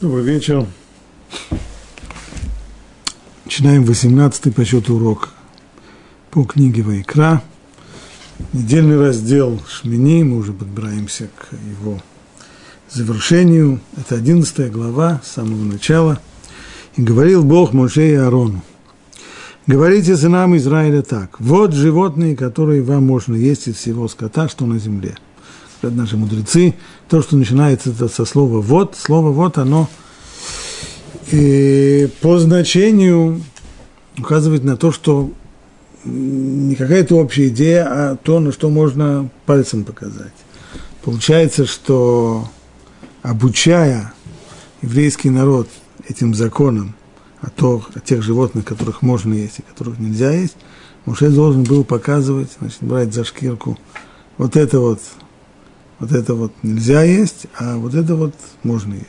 Добрый вечер. Начинаем 18-й по счету урок по книге Вайкра. Недельный раздел Шмини, мы уже подбираемся к его завершению. Это 11 глава с самого начала. И говорил Бог Моше и Аарону. Говорите сынам Израиля так. Вот животные, которые вам можно есть из всего скота, что на земле – говорят наши мудрецы, то, что начинается это со слова «вот», слово «вот», оно и по значению указывает на то, что не какая-то общая идея, а то, на что можно пальцем показать. Получается, что обучая еврейский народ этим законам о, то, о тех животных, которых можно есть и которых нельзя есть, Муше должен был показывать, значит, брать за шкирку вот это вот вот это вот нельзя есть, а вот это вот можно есть.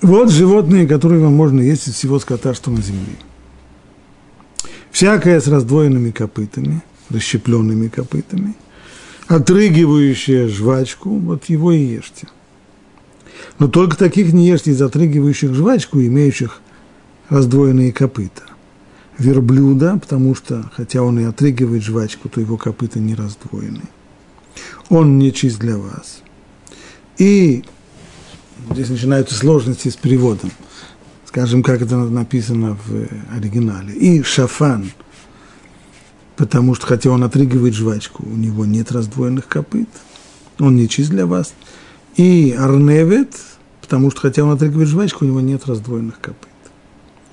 Вот животные, которые вам можно есть из всего скота, что на земле. Всякое с раздвоенными копытами, расщепленными копытами, отрыгивающее жвачку, вот его и ешьте. Но только таких не ешьте из отрыгивающих жвачку, имеющих раздвоенные копыта – верблюда, потому что, хотя он и отрыгивает жвачку, то его копыта не раздвоены. Он не чист для вас. И здесь начинаются сложности с переводом. Скажем, как это написано в оригинале. И шафан, потому что, хотя он отрыгивает жвачку, у него нет раздвоенных копыт, он не чист для вас. И арневет, потому что, хотя он отрыгивает жвачку, у него нет раздвоенных копыт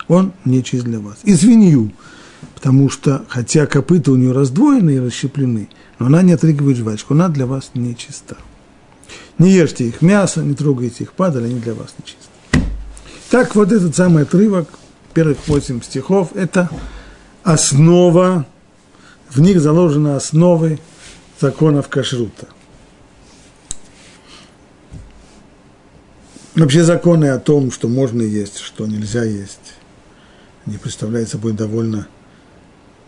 он не чист для вас. И свинью, потому что, хотя копыта у нее раздвоены и расщеплены, но она не отрыгивает жвачку, она для вас не чиста. Не ешьте их мясо, не трогайте их падаль, они для вас не чисты. Так вот этот самый отрывок, первых восемь стихов, это основа, в них заложены основы законов кашрута. Вообще законы о том, что можно есть, что нельзя есть, они представляют собой довольно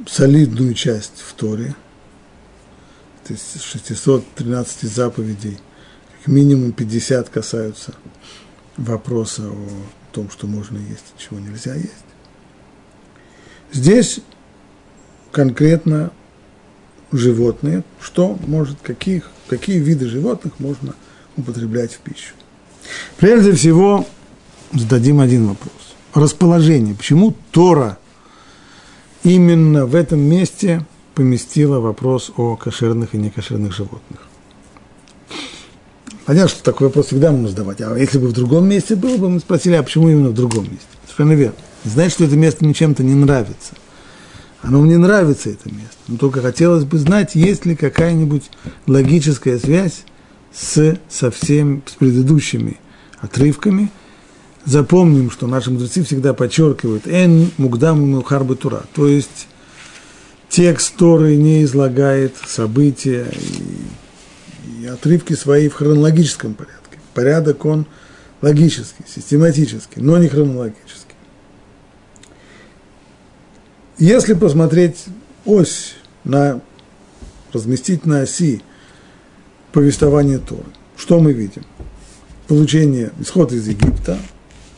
солидную часть в Торе. То есть 613 заповедей, как минимум 50 касаются вопроса о том, что можно есть чего нельзя есть. Здесь конкретно животные, что может, каких, какие виды животных можно употреблять в пищу. Прежде всего, зададим один вопрос расположение. Почему Тора именно в этом месте поместила вопрос о кошерных и некошерных животных? Понятно, что такой вопрос всегда можно задавать. А если бы в другом месте было бы, мы спросили, а почему именно в другом месте? Совершенно верно. Знаете, что это место мне чем-то не нравится. Оно мне нравится, это место. Но только хотелось бы знать, есть ли какая-нибудь логическая связь с, со всем, с предыдущими отрывками – запомним, что наши мудрецы всегда подчеркивают «эн мугдам мухарбы тура», то есть текст Торы не излагает события и, и отрывки свои в хронологическом порядке. Порядок он логический, систематический, но не хронологический. Если посмотреть ось на, разместить на оси повествования Торы, что мы видим? Получение, исход из Египта –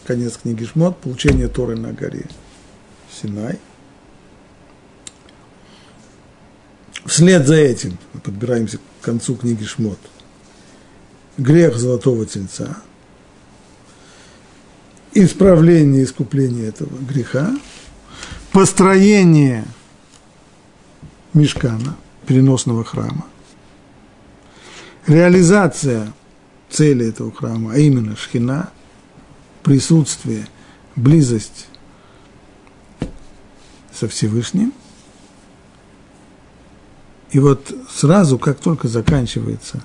конец книги Шмот, получение Торы на горе Синай. Вслед за этим мы подбираемся к концу книги Шмот. Грех золотого тельца, исправление, искупление этого греха, построение мешкана, переносного храма, реализация цели этого храма, а именно шхина – присутствие, близость со Всевышним. И вот сразу, как только заканчивается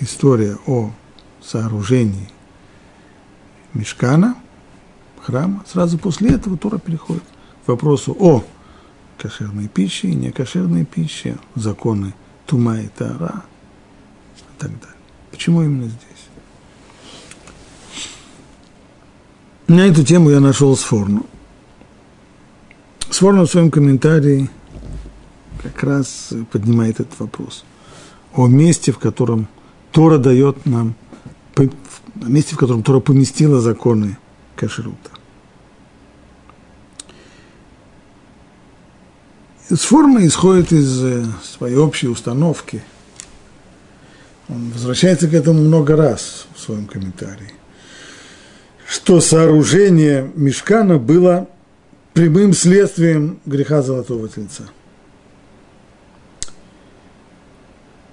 история о сооружении мешкана, храма, сразу после этого Тора переходит к вопросу о кошерной пище и некошерной пище, законы Тума и Тара и так далее. Почему именно здесь? На эту тему я нашел Сфорну. Сфорну в своем комментарии как раз поднимает этот вопрос. о месте, в котором Тора дает нам, о месте, в котором Тора поместила законы кашрута. С формы исходит из э, своей общей установки. Он возвращается к этому много раз в своем комментарии. Что сооружение мешкана было прямым следствием греха Золотого Тельца.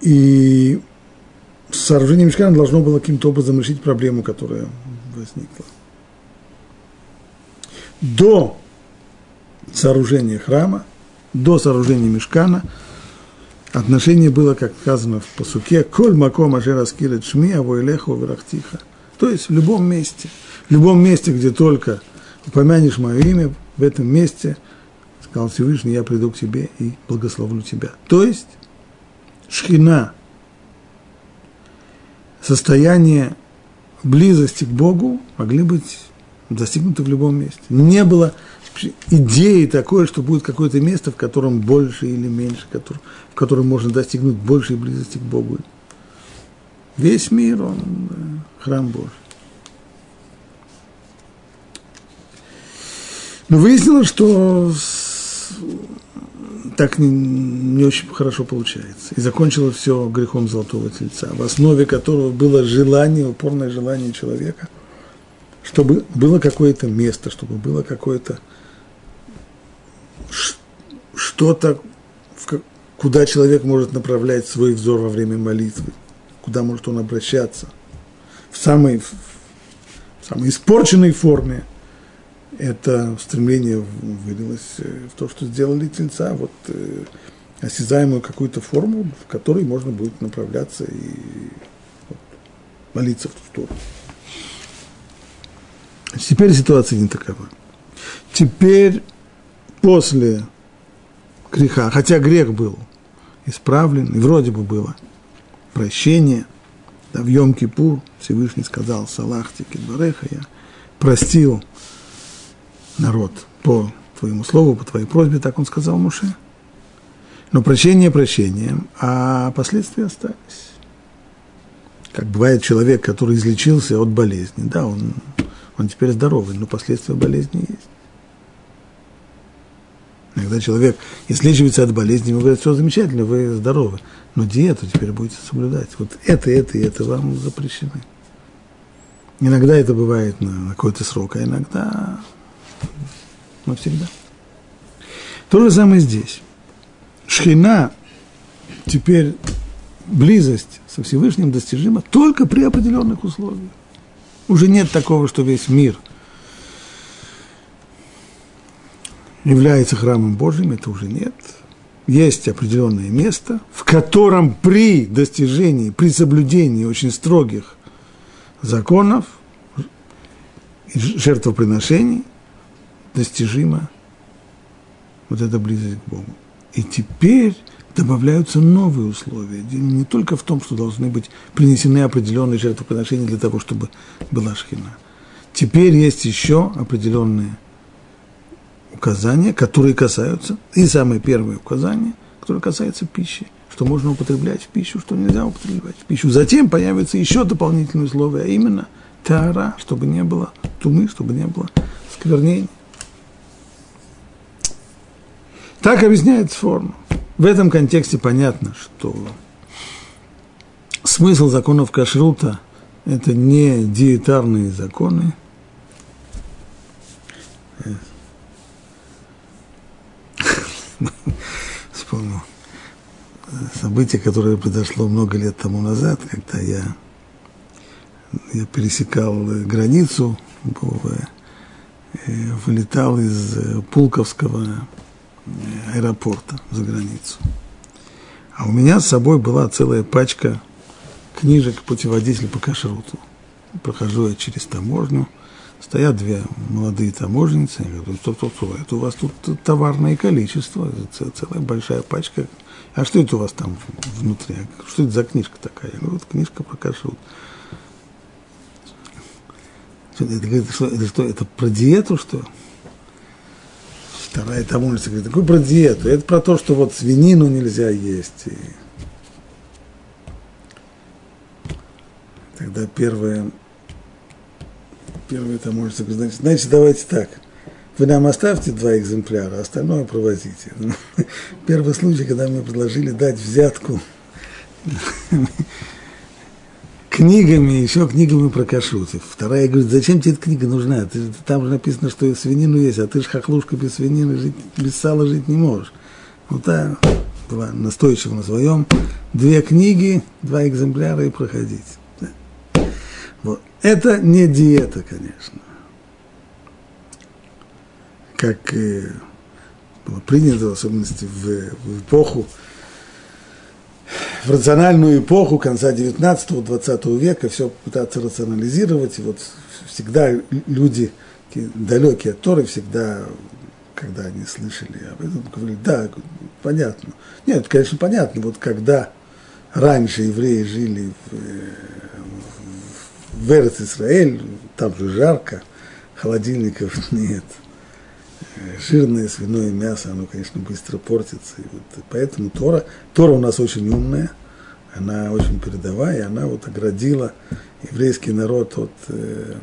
И сооружение мешкана должно было каким-то образом решить проблему, которая возникла. До сооружения храма – до сооружения мешкана отношение было, как сказано в посуке, «Коль маком ашер аскирет шми, авойлеху верахтиха». То есть в любом месте, в любом месте, где только упомянешь мое имя, в этом месте, сказал Всевышний, я приду к тебе и благословлю тебя. То есть шхина, состояние близости к Богу могли быть достигнуты в любом месте. Не было идеи такой, что будет какое-то место, в котором больше или меньше, в котором можно достигнуть большей близости к Богу. Весь мир, он храм Божий. Но выяснилось, что так не, не очень хорошо получается. И закончилось все грехом золотого тельца, в основе которого было желание, упорное желание человека, чтобы было какое-то место, чтобы было какое-то что-то, куда человек может направлять свой взор во время молитвы, куда может он обращаться. В самой, в самой испорченной форме это стремление вылилось э, в то, что сделали тельца, вот э, осязаемую какую-то форму, в которой можно будет направляться и вот, молиться в ту сторону. Теперь ситуация не такова. Теперь после греха, хотя грех был исправлен, и вроде бы было прощение, да, в Йом-Кипур Всевышний сказал, Салахти Кидбареха, я простил народ по твоему слову, по твоей просьбе, так он сказал Муше. Но прощение прощением, а последствия остались. Как бывает человек, который излечился от болезни, да, он, он теперь здоровый, но последствия болезни есть. Иногда человек излечивается от болезни, ему говорят, все замечательно, вы здоровы, но диету теперь будете соблюдать. Вот это, это и это вам запрещены. Иногда это бывает на какой-то срок, а иногда навсегда. То же самое здесь. Шхина теперь близость со Всевышним достижима только при определенных условиях. Уже нет такого, что весь мир – является храмом Божьим, это уже нет. Есть определенное место, в котором при достижении, при соблюдении очень строгих законов жертвоприношений достижима вот эта близость к Богу. И теперь добавляются новые условия. Не только в том, что должны быть принесены определенные жертвоприношения для того, чтобы была шхина. Теперь есть еще определенные указания, которые касаются, и самое первое указание, которое касается пищи, что можно употреблять в пищу, что нельзя употреблять в пищу. Затем появится еще дополнительные условия, а именно тара, чтобы не было тумы, чтобы не было сквернений. Так объясняется форма. В этом контексте понятно, что смысл законов кашрута – это не диетарные законы, вспомнил событие, которое произошло много лет тому назад, когда я, я пересекал границу, э, вылетал из э, Пулковского аэропорта за границу. А у меня с собой была целая пачка книжек путеводителя по кашруту. Прохожу я через таможню – Стоят две молодые таможенницы, я говорю, что, что, это у вас тут товарное количество, целая большая пачка. А что это у вас там внутри? Что это за книжка такая? Я говорю, вот книжка про кашрут. Это, это, что, это что, это про диету, что? Вторая там умница говорит, такой про диету. Это про то, что вот свинину нельзя есть. И... Тогда первое, первое там умница говорит, значит, значит, давайте так. Вы нам оставьте два экземпляра, остальное провозите. Первый случай, когда мне предложили дать взятку книгами, еще книгами про кашрут. Вторая говорит, зачем тебе эта книга нужна? Ты, там же написано, что свинину есть, а ты же хохлушка без свинины, жить, без сала жить не можешь. Вот так была настойчива на своем. Две книги, два экземпляра и проходить. Вот. Это не диета, конечно. Как было принято, в особенности в, в эпоху, в рациональную эпоху конца 19-20 века все пытаться рационализировать. И вот всегда люди, далекие от Торы, всегда, когда они слышали об этом, говорили, да, понятно. Нет, конечно, понятно. Вот когда раньше евреи жили в, в Эрц Израиль, там же жарко, холодильников нет. Жирное свиное мясо, оно, конечно, быстро портится. И вот поэтому Тора, Тора у нас очень умная, она очень передовая, и она вот оградила еврейский народ от, э,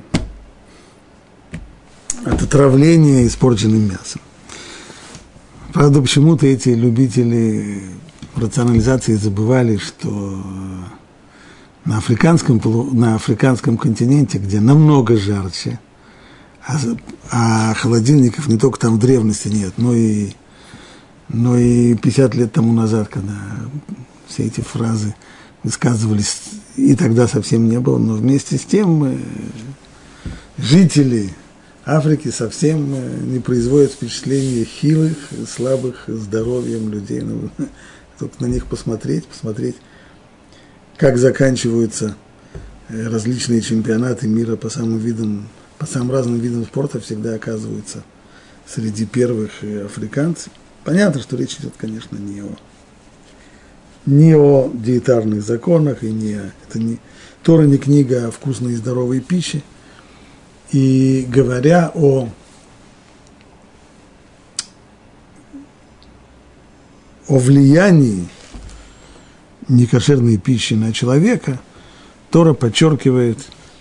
от отравления испорченным мясом. Правда, почему-то эти любители рационализации забывали, что на африканском, на африканском континенте, где намного жарче, а, а холодильников не только там в древности нет, но и, но и 50 лет тому назад, когда все эти фразы высказывались, и тогда совсем не было, но вместе с тем э, жители Африки совсем э, не производит впечатления хилых, слабых здоровьем людей. Ну, только на них посмотреть, посмотреть, как заканчиваются э, различные чемпионаты мира по самым видам, по самым разным видам спорта всегда оказываются среди первых африканцев. Понятно, что речь идет, конечно, не о, не о диетарных законах, и не, это не, Тора не книга о вкусной и здоровой пище – и говоря о о влиянии некошерной пищи на человека, Тора подчеркивает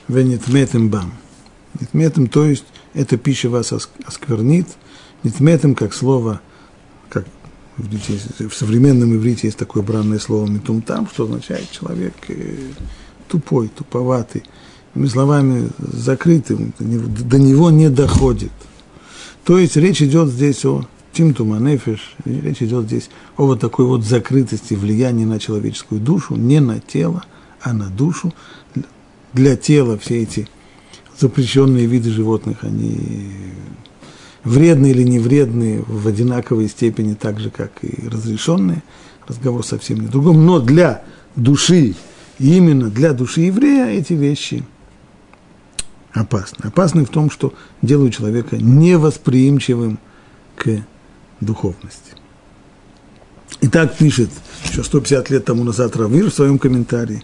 «венитметем бам». Нитметем, то есть эта пища вас осквернит. Нитметем, как слово, как в современном иврите есть такое бранное слово «метумтам», что означает человек э, тупой, туповатый, Иными словами, закрытым, до него не доходит. То есть речь идет здесь о Тимтума Нефиш, речь идет здесь о вот такой вот закрытости, влиянии на человеческую душу, не на тело, а на душу. Для тела все эти запрещенные виды животных, они вредные или не вредные в одинаковой степени, так же, как и разрешенные. Разговор совсем не другом. Но для души, именно для души еврея эти вещи – опасны. Опасны в том, что делают человека невосприимчивым к духовности. И так пишет еще 150 лет тому назад Равир в своем комментарии.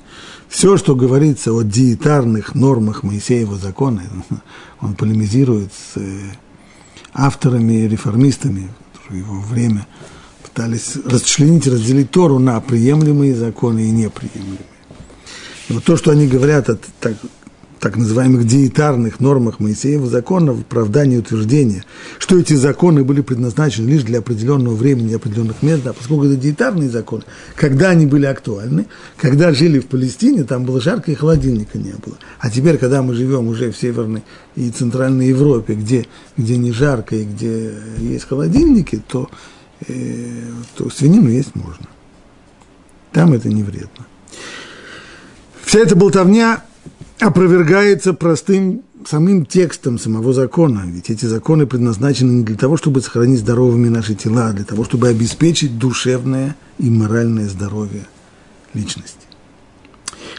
Все, что говорится о диетарных нормах Моисеева закона, он полемизирует с э, авторами, реформистами, которые его время пытались расчленить, разделить Тору на приемлемые законы и неприемлемые. И вот то, что они говорят, это так, так называемых диетарных нормах Моисеева закона в оправдании утверждения, что эти законы были предназначены лишь для определенного времени, определенных мест, а поскольку это диетарные законы, когда они были актуальны, когда жили в Палестине, там было жарко и холодильника не было. А теперь, когда мы живем уже в Северной и Центральной Европе, где, где не жарко и где есть холодильники, то, э, то свинину есть можно. Там это не вредно. Вся эта болтовня опровергается простым самим текстом самого закона. Ведь эти законы предназначены не для того, чтобы сохранить здоровыми наши тела, а для того, чтобы обеспечить душевное и моральное здоровье личности.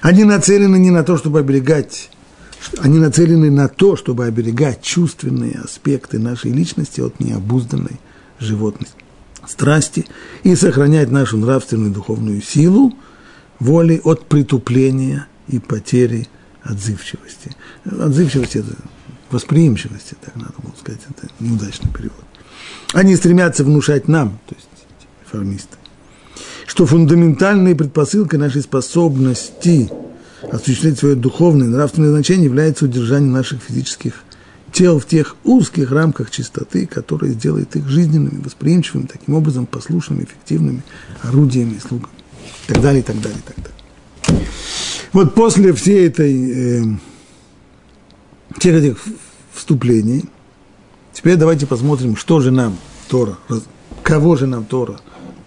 Они нацелены не на то, чтобы оберегать, они нацелены на то, чтобы оберегать чувственные аспекты нашей личности от необузданной животности, страсти и сохранять нашу нравственную и духовную силу воли от притупления и потери отзывчивости. Отзывчивость – это восприимчивости, так надо было сказать, это неудачный перевод. Они стремятся внушать нам, то есть реформисты, что фундаментальной предпосылкой нашей способности осуществлять свое духовное и нравственное значение является удержание наших физических тел в тех узких рамках чистоты, которые сделают их жизненными, восприимчивыми, таким образом послушными, эффективными орудиями слугами. И так далее, и так далее, и так далее. Вот после всей этой, э, всех этих вступлений, теперь давайте посмотрим, что же нам Тора, кого же нам Тора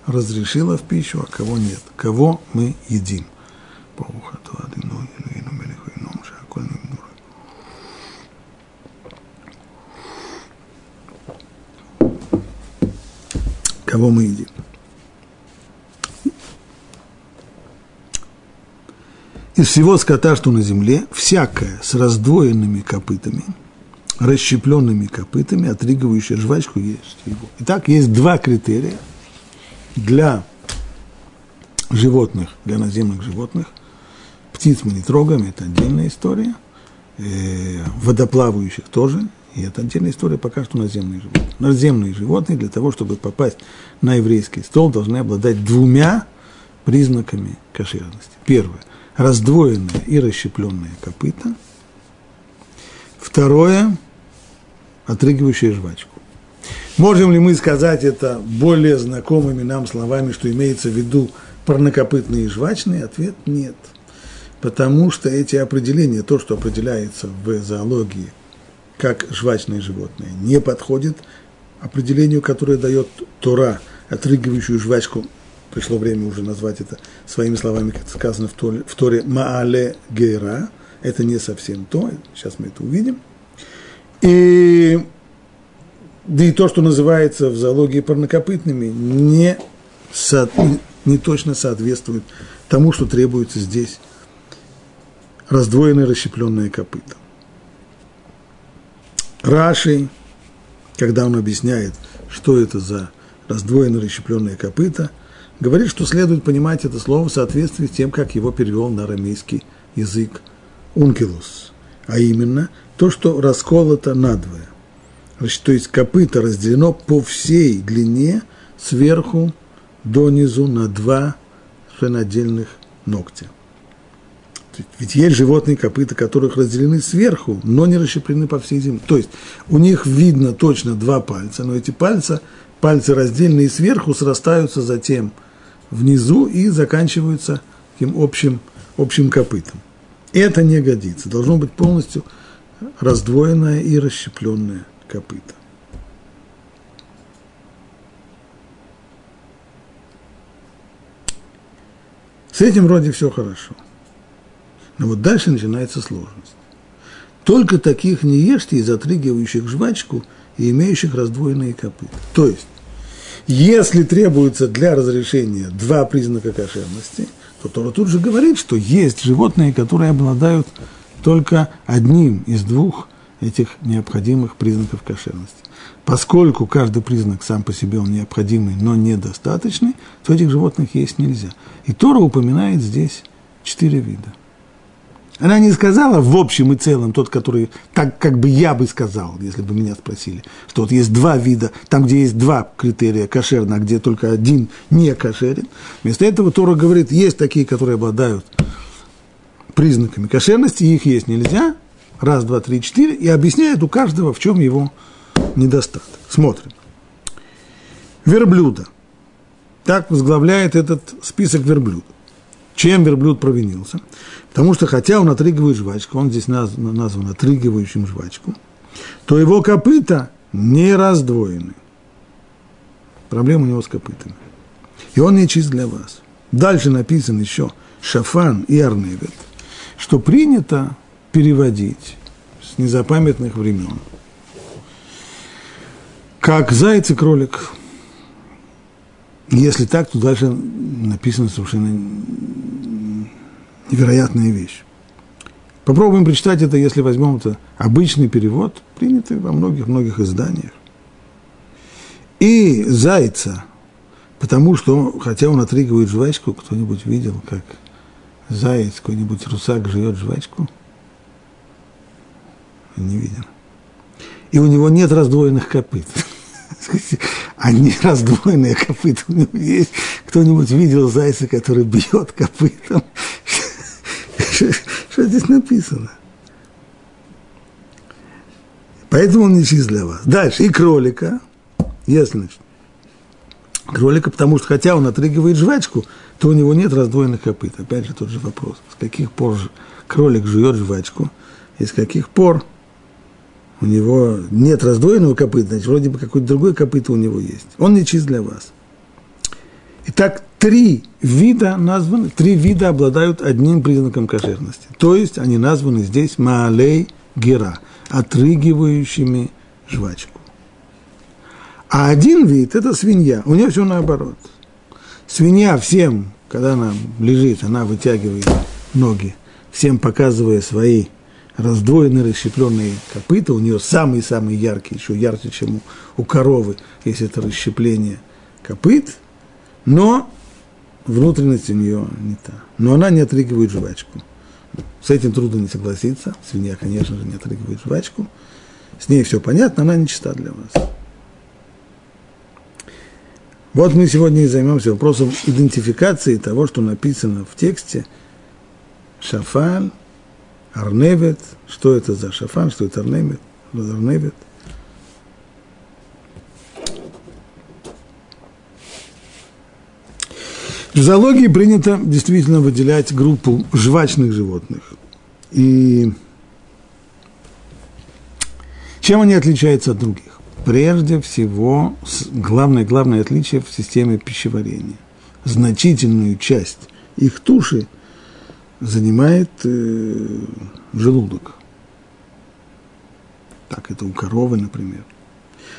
разрешила в пищу, а кого нет, кого мы едим. Кого мы едим? Из всего скота, что на земле, всякое с раздвоенными копытами, расщепленными копытами, отрыгивающее жвачку, есть его. Итак, есть два критерия для животных, для наземных животных. Птиц мы не трогаем, это отдельная история. Э, водоплавающих тоже, и это отдельная история пока что наземные животные. Наземные животные для того, чтобы попасть на еврейский стол, должны обладать двумя признаками кошерности. Первое – раздвоенное и расщепленное копыта. Второе – отрыгивающая жвачку. Можем ли мы сказать это более знакомыми нам словами, что имеется в виду парнокопытные и жвачные? Ответ – нет. Потому что эти определения, то, что определяется в зоологии – как жвачное животное, не подходит определению, которое дает Тора, отрыгивающую жвачку, пришло время уже назвать это своими словами, как сказано в Торе, в Торе Маале Гейра, это не совсем то, сейчас мы это увидим. И, да и то, что называется в зоологии парнокопытными, не, со, не точно соответствует тому, что требуется здесь раздвоенное расщепленное копыто. Раши, когда он объясняет, что это за раздвоенные расщепленные копыта, говорит, что следует понимать это слово в соответствии с тем, как его перевел на арамейский язык ункилус, а именно то, что расколото надвое. То есть копыта разделено по всей длине сверху донизу на два отдельных ногтя. Ведь есть животные копыта, которых разделены сверху, но не расщеплены по всей земле. То есть у них видно точно два пальца, но эти пальцы, пальцы раздельные сверху, срастаются затем внизу и заканчиваются таким общим, общим копытом. Это не годится. Должно быть полностью раздвоенное и расщепленное копыто. С этим вроде все хорошо. Но вот дальше начинается сложность. Только таких не ешьте из отрыгивающих жвачку и имеющих раздвоенные копыта. То есть, если требуется для разрешения два признака кошерности, то Тора тут же говорит, что есть животные, которые обладают только одним из двух этих необходимых признаков кошерности. Поскольку каждый признак сам по себе он необходимый, но недостаточный, то этих животных есть нельзя. И Тора упоминает здесь четыре вида. Она не сказала в общем и целом, тот, который, так как бы я бы сказал, если бы меня спросили, что вот есть два вида, там, где есть два критерия кошерно, а где только один не кошерен. Вместо этого Тора говорит, есть такие, которые обладают признаками кошерности, их есть нельзя, раз, два, три, четыре, и объясняет у каждого, в чем его недостаток. Смотрим. Верблюда. Так возглавляет этот список верблюдов. Чем верблюд провинился? Потому что, хотя он отрыгивает жвачку, он здесь назван, назван отрыгивающим жвачку, то его копыта не раздвоены. Проблема у него с копытами. И он не чист для вас. Дальше написано еще Шафан и Арневет, что принято переводить с незапамятных времен. Как заяц и кролик. Если так, то дальше написано совершенно невероятная вещь. Попробуем прочитать это, если возьмем это обычный перевод, принятый во многих-многих изданиях. И зайца, потому что, хотя он отрыгивает жвачку, кто-нибудь видел, как заяц, какой-нибудь русак живет жвачку? Не видел. И у него нет раздвоенных копыт. Они раздвоенные копыта у него есть. Кто-нибудь видел зайца, который бьет копытом? Что здесь написано? Поэтому он не чист для вас. Дальше. И кролика. Если, значит, кролика, потому что хотя он отрыгивает жвачку, то у него нет раздвоенных копыт. Опять же тот же вопрос. С каких пор кролик жует жвачку, и с каких пор у него нет раздвоенного копыта, значит, вроде бы какое-то другое копыто у него есть. Он не чист для вас. Итак, три вида названы, три вида обладают одним признаком кошерности. То есть они названы здесь Маалей Гера, отрыгивающими жвачку. А один вид – это свинья. У нее все наоборот. Свинья всем, когда она лежит, она вытягивает ноги, всем показывая свои раздвоенные, расщепленные копыта. У нее самые-самые яркие, еще ярче, чем у коровы, если это расщепление копыт. Но внутренность у нее не та. Но она не отрыгивает жвачку. С этим трудно не согласиться. Свинья, конечно же, не отрыгивает жвачку. С ней все понятно, она не чиста для вас. Вот мы сегодня и займемся вопросом идентификации того, что написано в тексте Шафан, Арневет. Что это за Шафан, что это Арневет? Арневет. В зоологии принято действительно выделять группу жвачных животных. И чем они отличаются от других? прежде всего, главное, главное отличие в системе пищеварения. Значительную часть их туши занимает э, желудок. Так это у коровы, например.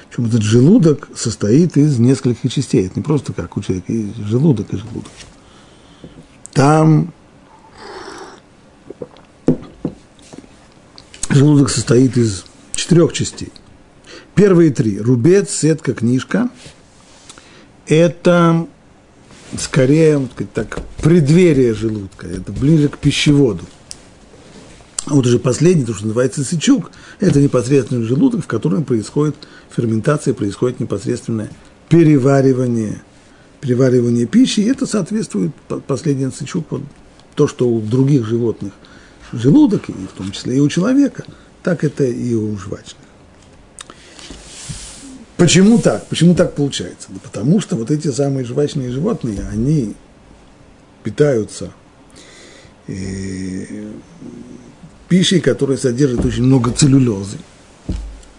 Причем этот желудок состоит из нескольких частей. Это не просто как у человека, есть желудок и желудок. Там желудок состоит из четырех частей. Первые три. Рубец, сетка, книжка. Это скорее так, преддверие желудка. Это ближе к пищеводу. Вот уже последний, то, что называется сычук, это непосредственно желудок, в котором происходит ферментация, происходит непосредственное переваривание, переваривание пищи, и это соответствует последний сычук, вот, то, что у других животных желудок, и в том числе и у человека, так это и у жвачных. Почему так? Почему так получается? Да потому что вот эти самые жвачные животные, они питаются э, пищей, которая содержит очень много целлюлезы.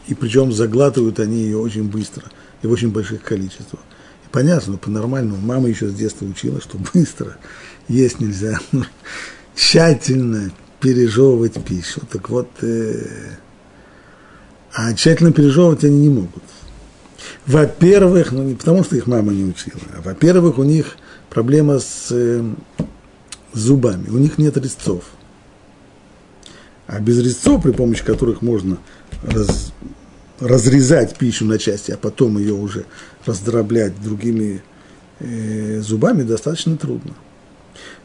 И причем заглатывают они ее очень быстро и в очень больших количествах. И понятно, по-нормальному, мама еще с детства учила, что быстро есть нельзя. Тщательно пережевывать пищу. Так вот, э, а тщательно пережевывать они не могут. Во-первых, ну не потому, что их мама не учила, а во-первых, у них проблема с э, зубами, у них нет резцов. А без резцов, при помощи которых можно раз, разрезать пищу на части, а потом ее уже раздроблять другими э, зубами, достаточно трудно.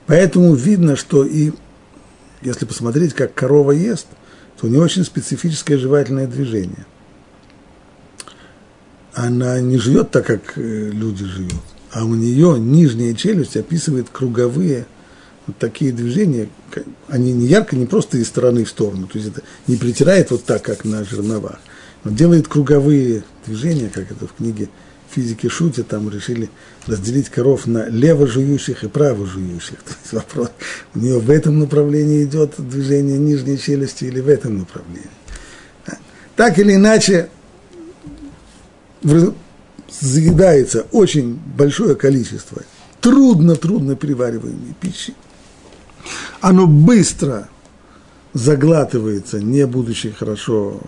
Поэтому видно, что и если посмотреть, как корова ест, то у нее очень специфическое жевательное движение – она не живет так, как э, люди живут, а у нее нижняя челюсть описывает круговые вот такие движения, они не ярко, не просто из стороны в сторону, то есть это не притирает вот так, как на жерновах, но делает круговые движения, как это в книге физики шутят, там решили разделить коров на лево жующих и право жующих. То есть вопрос, у нее в этом направлении идет движение нижней челюсти или в этом направлении. Так или иначе, заедается очень большое количество трудно-трудно перевариваемой пищи, оно быстро заглатывается, не будучи хорошо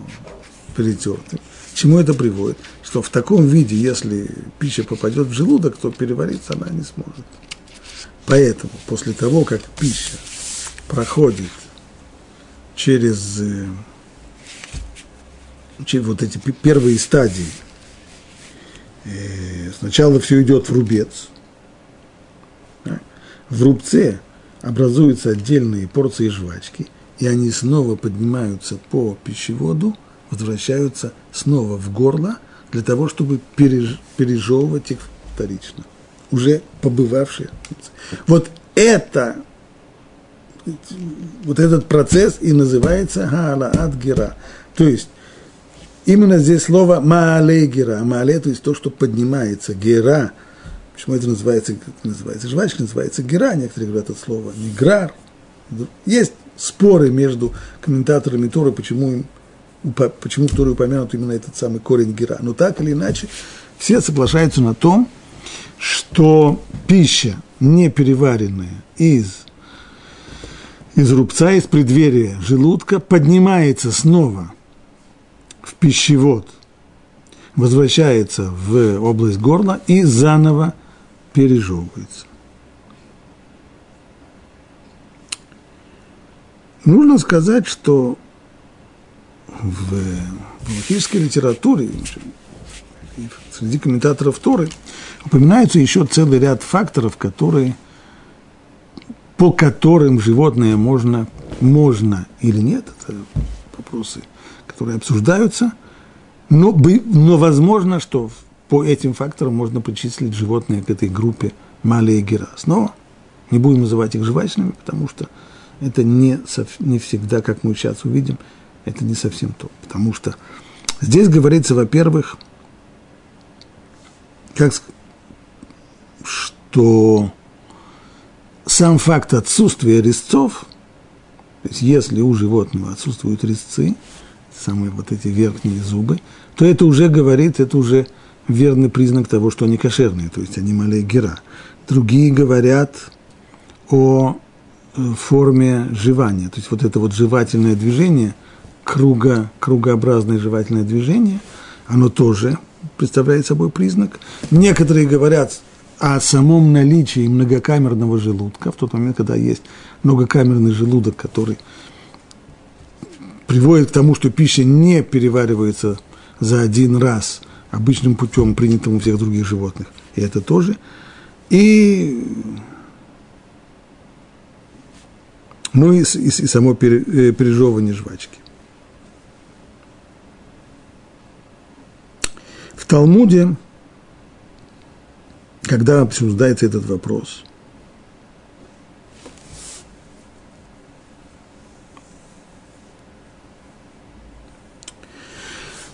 перетертым. К чему это приводит? Что в таком виде, если пища попадет в желудок, то перевариться она не сможет. Поэтому после того, как пища проходит через, э, через вот эти первые стадии Э, сначала все идет в рубец. В рубце образуются отдельные порции жвачки, и они снова поднимаются по пищеводу, возвращаются снова в горло для того, чтобы переж, пережевывать их вторично, уже побывавшие. Вот это вот этот процесс и называется гаалаат гера. То есть именно здесь слово маале гера. Маале, то есть то, что поднимается. Гера. Почему это называется, называется жвачка, называется гера. Некоторые говорят это слово не грар. Есть споры между комментаторами Торы, почему, почему в Торе упомянут именно этот самый корень гера. Но так или иначе, все соглашаются на том, что пища, не переваренная из из рубца, из преддверия желудка, поднимается снова в пищевод, возвращается в область горла и заново пережевывается. Нужно сказать, что в галактической литературе, среди комментаторов Торы, упоминается еще целый ряд факторов, которые – по которым животное можно, можно или нет, это вопросы, которые обсуждаются, но, но возможно, что по этим факторам можно причислить животные к этой группе Малия и Гера. Снова не будем называть их жвачными, потому что это не, не всегда, как мы сейчас увидим, это не совсем то. Потому что здесь говорится, во-первых, как, что сам факт отсутствия резцов, то есть если у животного отсутствуют резцы, самые вот эти верхние зубы, то это уже говорит, это уже верный признак того, что они кошерные, то есть они малей гера. Другие говорят о э, форме жевания, то есть вот это вот жевательное движение, круга, кругообразное жевательное движение, оно тоже представляет собой признак. Некоторые говорят, о самом наличии многокамерного желудка, в тот момент, когда есть многокамерный желудок, который приводит к тому, что пища не переваривается за один раз обычным путем, принятым у всех других животных. И это тоже. И, ну и, и, и само э, пережевывание жвачки. В Талмуде когда обсуждается этот вопрос.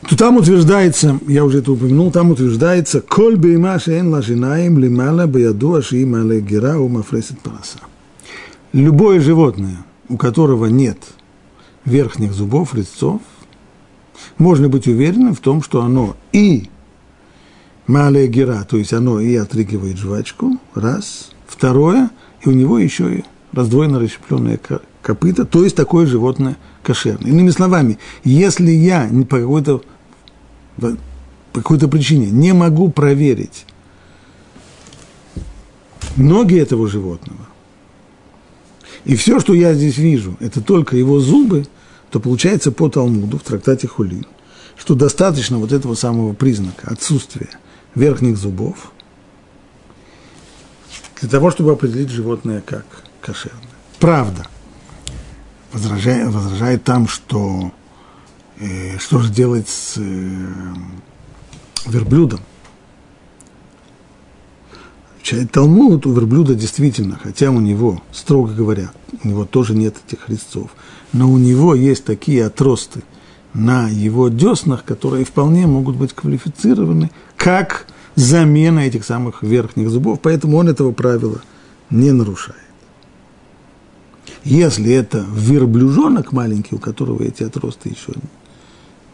То там утверждается, я уже это упомянул, там утверждается, «Коль бейма шеен лашинаем лимала баяду аши мале гера у мафресет параса». Любое животное, у которого нет верхних зубов, резцов, можно быть уверенным в том, что оно и Малая гера, то есть оно и отрыгивает жвачку, раз. Второе, и у него еще и раздвоено расщепленное копыта, то есть такое животное кошерное. Иными словами, если я по какой-то по какой-то причине. Не могу проверить. Ноги этого животного, и все, что я здесь вижу, это только его зубы, то получается по Талмуду в трактате Хулин, что достаточно вот этого самого признака, отсутствия – верхних зубов для того, чтобы определить животное как кошерное. Правда, возражает, возражает там, что что же делать с э, верблюдом. Отвечает Талмуд, у верблюда действительно, хотя у него, строго говоря, у него тоже нет этих резцов, но у него есть такие отросты – на его деснах, которые вполне могут быть квалифицированы как замена этих самых верхних зубов, поэтому он этого правила не нарушает. Если это верблюжонок маленький, у которого эти отросты еще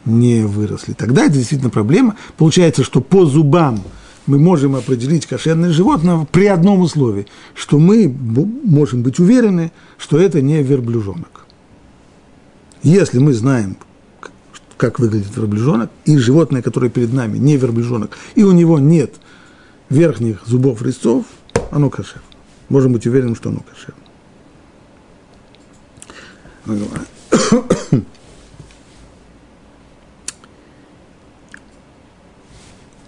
не выросли, тогда это действительно проблема. Получается, что по зубам мы можем определить кошерное животное при одном условии, что мы можем быть уверены, что это не верблюжонок. Если мы знаем как выглядит верблюжонок, и животное, которое перед нами, не верблюжонок, и у него нет верхних зубов резцов, оно кошерно. Можем быть уверены, что оно кошерно.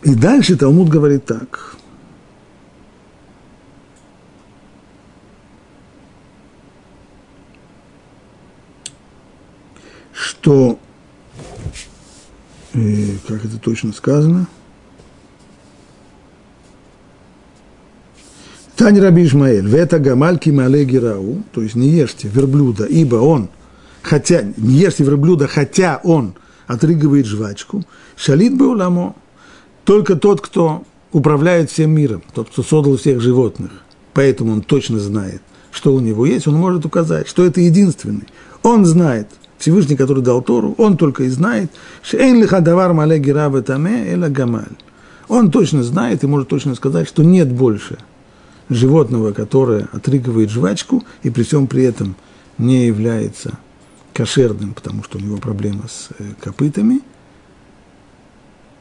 И дальше Талмуд говорит так. Что и как это точно сказано. Тань Раби Ишмаэль, вета гамальки мале гирау, то есть не ешьте верблюда, ибо он, хотя, не ешьте верблюда, хотя он отрыгивает жвачку, шалит бы уламо, только тот, кто управляет всем миром, тот, кто создал всех животных, поэтому он точно знает, что у него есть, он может указать, что это единственный. Он знает, Всевышний, который дал Тору, он только и знает, «Шейн лихадавар мале гирава таме эла гамаль». Он точно знает и может точно сказать, что нет больше животного, которое отрыгивает жвачку и при всем при этом не является кошерным, потому что у него проблема с э, копытами.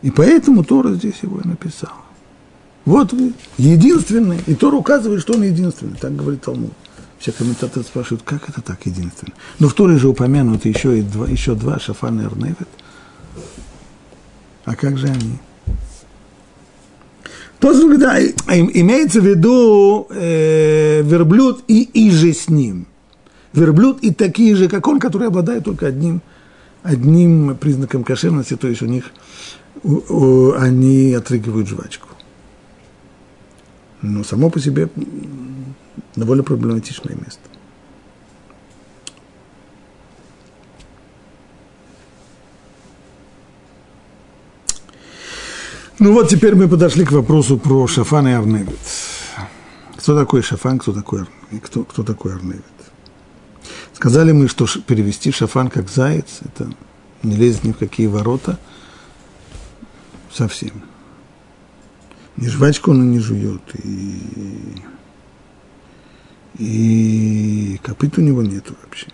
И поэтому Тора здесь его и написал. Вот единственный, и Тор указывает, что он единственный, так говорит Талмуд. Все комментаторы спрашивают, как это так единственный? Но в Торе же упомянуты еще, и два, еще два, Шафан и Арневет. А как же они? То, да, имеется в виду э, верблюд и иже с ним. Верблюд и такие же, как он, которые обладают только одним, одним признаком кошерности, то есть у них они отрыгивают жвачку. Но само по себе довольно проблематичное место. Ну вот теперь мы подошли к вопросу про Шафан и Арневит. Кто такой Шафан, кто такой, кто, кто такой Арневит? Сказали мы, что перевести Шафан как заяц, это не лезет ни в какие ворота совсем. Ни жвачку он не жует, и, и копыт у него нету вообще.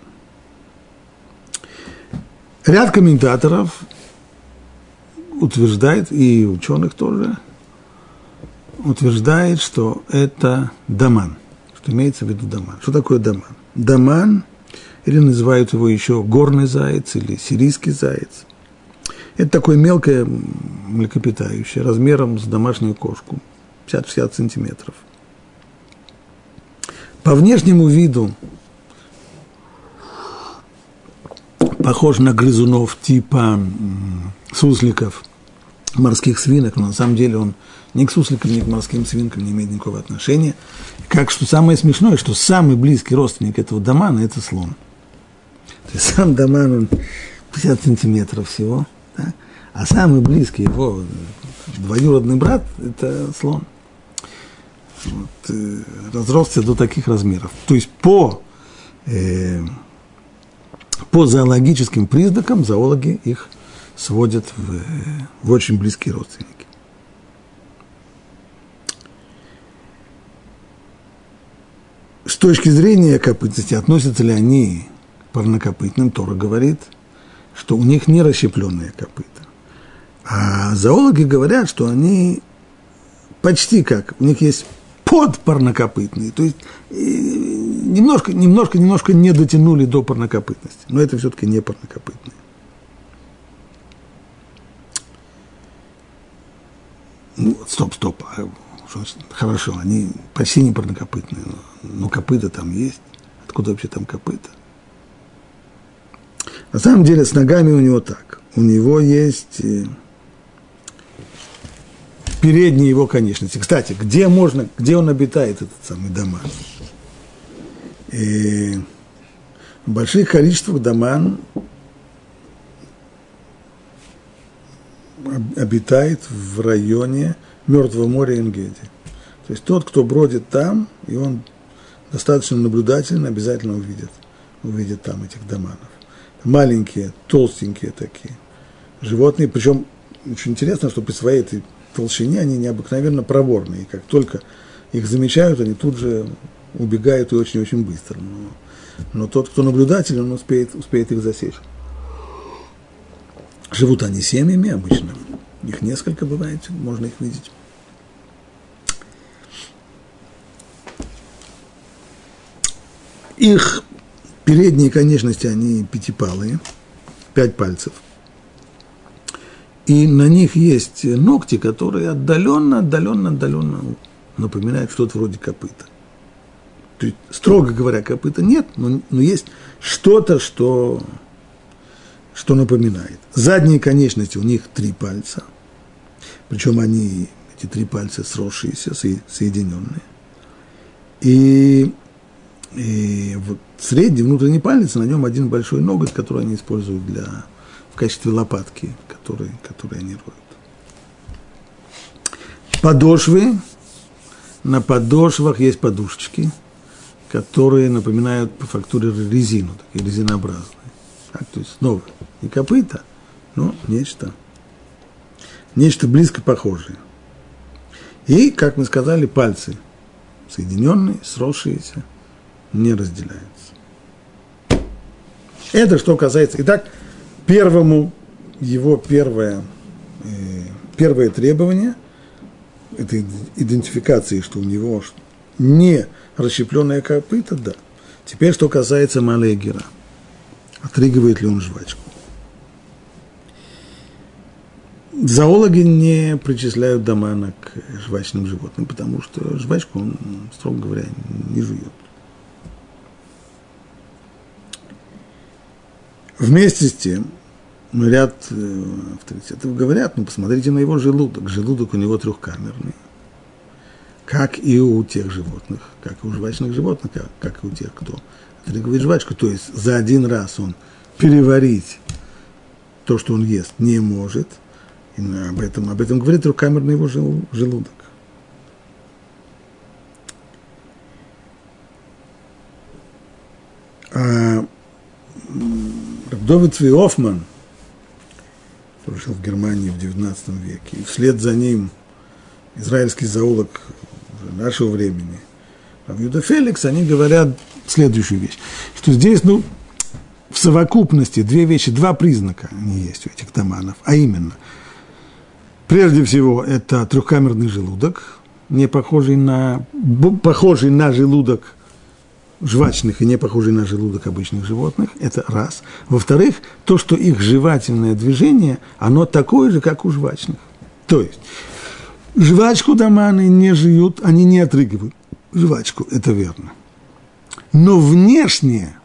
Ряд комментаторов утверждает, и ученых тоже, утверждает, что это даман, что имеется в виду даман. Что такое даман? Даман, или называют его еще горный заяц, или сирийский заяц. Это такое мелкое млекопитающее, размером с домашнюю кошку, 50-60 сантиметров. По внешнему виду похож на грызунов типа сусликов – морских свинок, но на самом деле он ни к сусликам, ни к морским свинкам не имеет никакого отношения. Как что самое смешное, что самый близкий родственник этого домана – это слон. То есть сам доман, он 50 сантиметров всего, а самый близкий его двоюродный брат – это слон. Вот, э, разросся до таких размеров. То есть по, э, по зоологическим признакам зоологи их – сводят в, в очень близкие родственники. С точки зрения копытности, относятся ли они к парнокопытным, Тора говорит, что у них не расщепленные копыта. А зоологи говорят, что они почти как, у них есть подпарнокопытные, то есть немножко, немножко, немножко не дотянули до парнокопытности, но это все-таки не парнокопытные. Ну, стоп, стоп. А хорошо, они почти не парнокопытные, но, но копыта там есть. Откуда вообще там копыта? На самом деле с ногами у него так. У него есть э, передние его конечности. Кстати, где можно, где он обитает, этот самый дома? И в больших количествах доман обитает в районе Мертвого моря Ингеди. То есть тот, кто бродит там, и он достаточно наблюдательно, обязательно увидит, увидит там этих доманов. Маленькие, толстенькие такие животные, причем очень интересно, что при своей этой толщине они необыкновенно проворные. И как только их замечают, они тут же убегают и очень-очень быстро. Но, но тот, кто наблюдатель, он успеет, успеет их засечь. Живут они семьями обычно. Их несколько бывает, можно их видеть. Их передние конечности, они пятипалые, пять пальцев. И на них есть ногти, которые отдаленно, отдаленно, отдаленно напоминают что-то вроде копыта. То есть, строго говоря, копыта нет, но, но есть что-то, что что напоминает. Задние конечности у них три пальца, причем они, эти три пальца сросшиеся, соединенные. И, и вот средний внутренний палец, на нем один большой ноготь, который они используют для, в качестве лопатки, который, который они роют. Подошвы. На подошвах есть подушечки, которые напоминают по фактуре резину, такие резинообразные. Так, то есть снова не копыта, но нечто, нечто близко похожее. И, как мы сказали, пальцы соединенные, сросшиеся, не разделяются. Это что касается. Итак, первому его первое, э, первое требование – это идентификации, что у него не расщепленная копыта, да. Теперь, что касается Малегера. Отрыгивает ли он жвачку? Зоологи не причисляют домана к жвачным животным, потому что жвачку он, строго говоря, не жует. Вместе с тем, ряд э, авторитетов говорят, ну, посмотрите на его желудок. Желудок у него трехкамерный. Как и у тех животных, как и у жвачных животных, как, как и у тех, кто отрыгивает жвачку. То есть за один раз он переварить то, что он ест, не может. И об этом, об этом говорит трехкамерный его желудок. А Довид Цвиофман, который жил в Германии в XIX веке, и вслед за ним израильский зоолог нашего времени, Юда Феликс, они говорят следующую вещь, что здесь, ну, в совокупности две вещи, два признака они есть у этих доманов, а именно, прежде всего, это трехкамерный желудок, не похожий на, похожий на желудок жвачных и не похожий на желудок обычных животных, это раз. Во-вторых, то, что их жевательное движение, оно такое же, как у жвачных. То есть, жвачку доманы не жуют, они не отрыгивают жвачку, это верно. Но внешне,